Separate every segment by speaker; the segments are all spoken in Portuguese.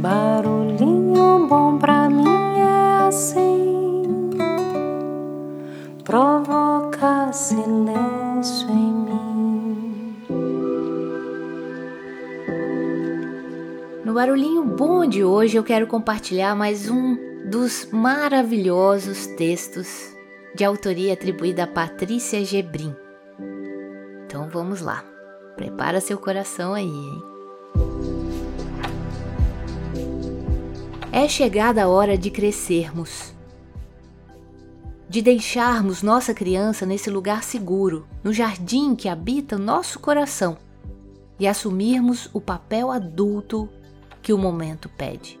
Speaker 1: Barulhinho bom pra mim é assim, provoca silêncio em mim.
Speaker 2: No barulhinho bom de hoje eu quero compartilhar mais um dos maravilhosos textos de autoria atribuída a Patrícia Gebrim. Então vamos lá. Prepara seu coração aí, hein? É chegada a hora de crescermos, de deixarmos nossa criança nesse lugar seguro, no jardim que habita nosso coração, e assumirmos o papel adulto que o momento pede.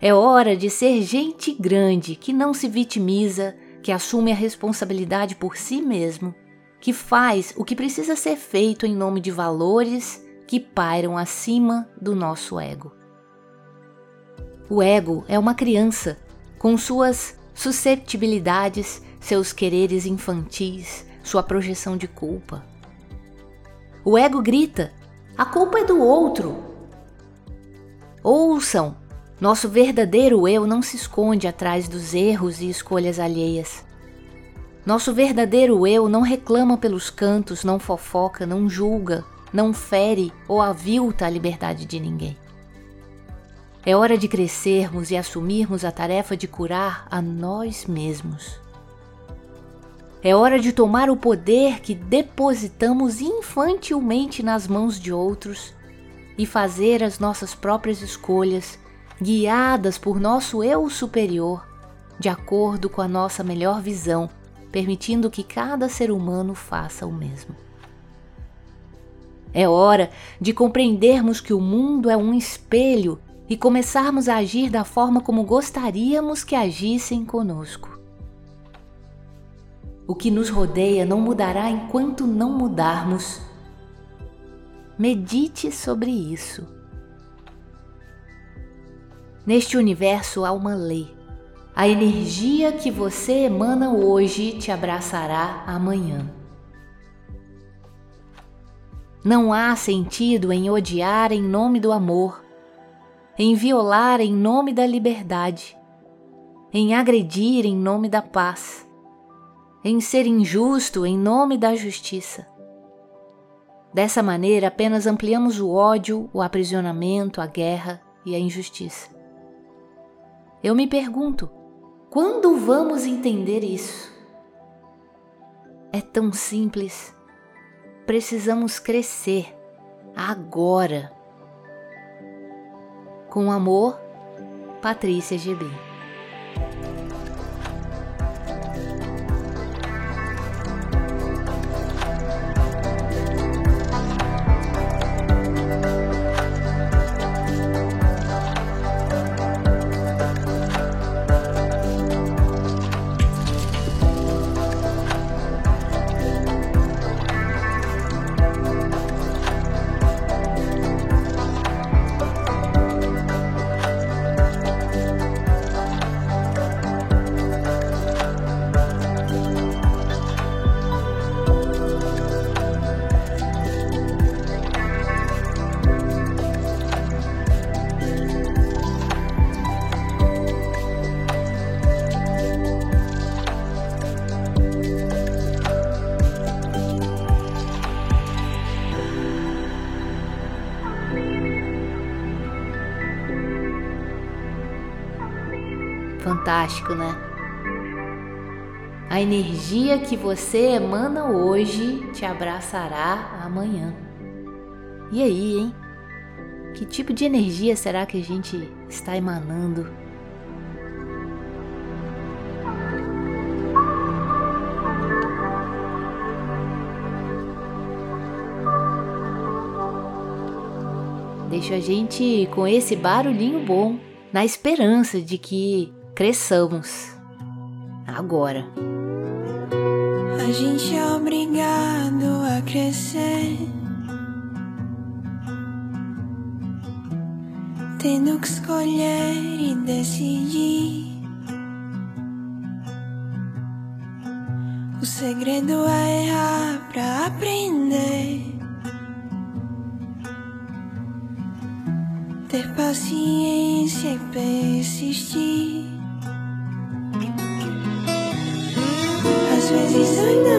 Speaker 2: É hora de ser gente grande que não se vitimiza, que assume a responsabilidade por si mesmo, que faz o que precisa ser feito em nome de valores que pairam acima do nosso ego. O ego é uma criança com suas susceptibilidades, seus quereres infantis, sua projeção de culpa. O ego grita: a culpa é do outro. Ouçam, nosso verdadeiro eu não se esconde atrás dos erros e escolhas alheias. Nosso verdadeiro eu não reclama pelos cantos, não fofoca, não julga, não fere ou avilta a liberdade de ninguém. É hora de crescermos e assumirmos a tarefa de curar a nós mesmos. É hora de tomar o poder que depositamos infantilmente nas mãos de outros e fazer as nossas próprias escolhas, guiadas por nosso eu superior, de acordo com a nossa melhor visão, permitindo que cada ser humano faça o mesmo. É hora de compreendermos que o mundo é um espelho e começarmos a agir da forma como gostaríamos que agissem conosco. O que nos rodeia não mudará enquanto não mudarmos. Medite sobre isso. Neste universo há uma lei. A energia que você emana hoje te abraçará amanhã. Não há sentido em odiar em nome do amor, em violar em nome da liberdade, em agredir em nome da paz, em ser injusto em nome da justiça. Dessa maneira, apenas ampliamos o ódio, o aprisionamento, a guerra e a injustiça. Eu me pergunto, quando vamos entender isso? É tão simples precisamos crescer agora. Com amor, Patrícia GB. Fantástico, né? A energia que você emana hoje te abraçará amanhã. E aí, hein? Que tipo de energia será que a gente está emanando? Deixa a gente com esse barulhinho bom, na esperança de que Cresçamos. Agora.
Speaker 3: A gente é obrigado a crescer. Tendo que escolher e decidir. O segredo é errar pra aprender. ter paciência e persistir. Jesus,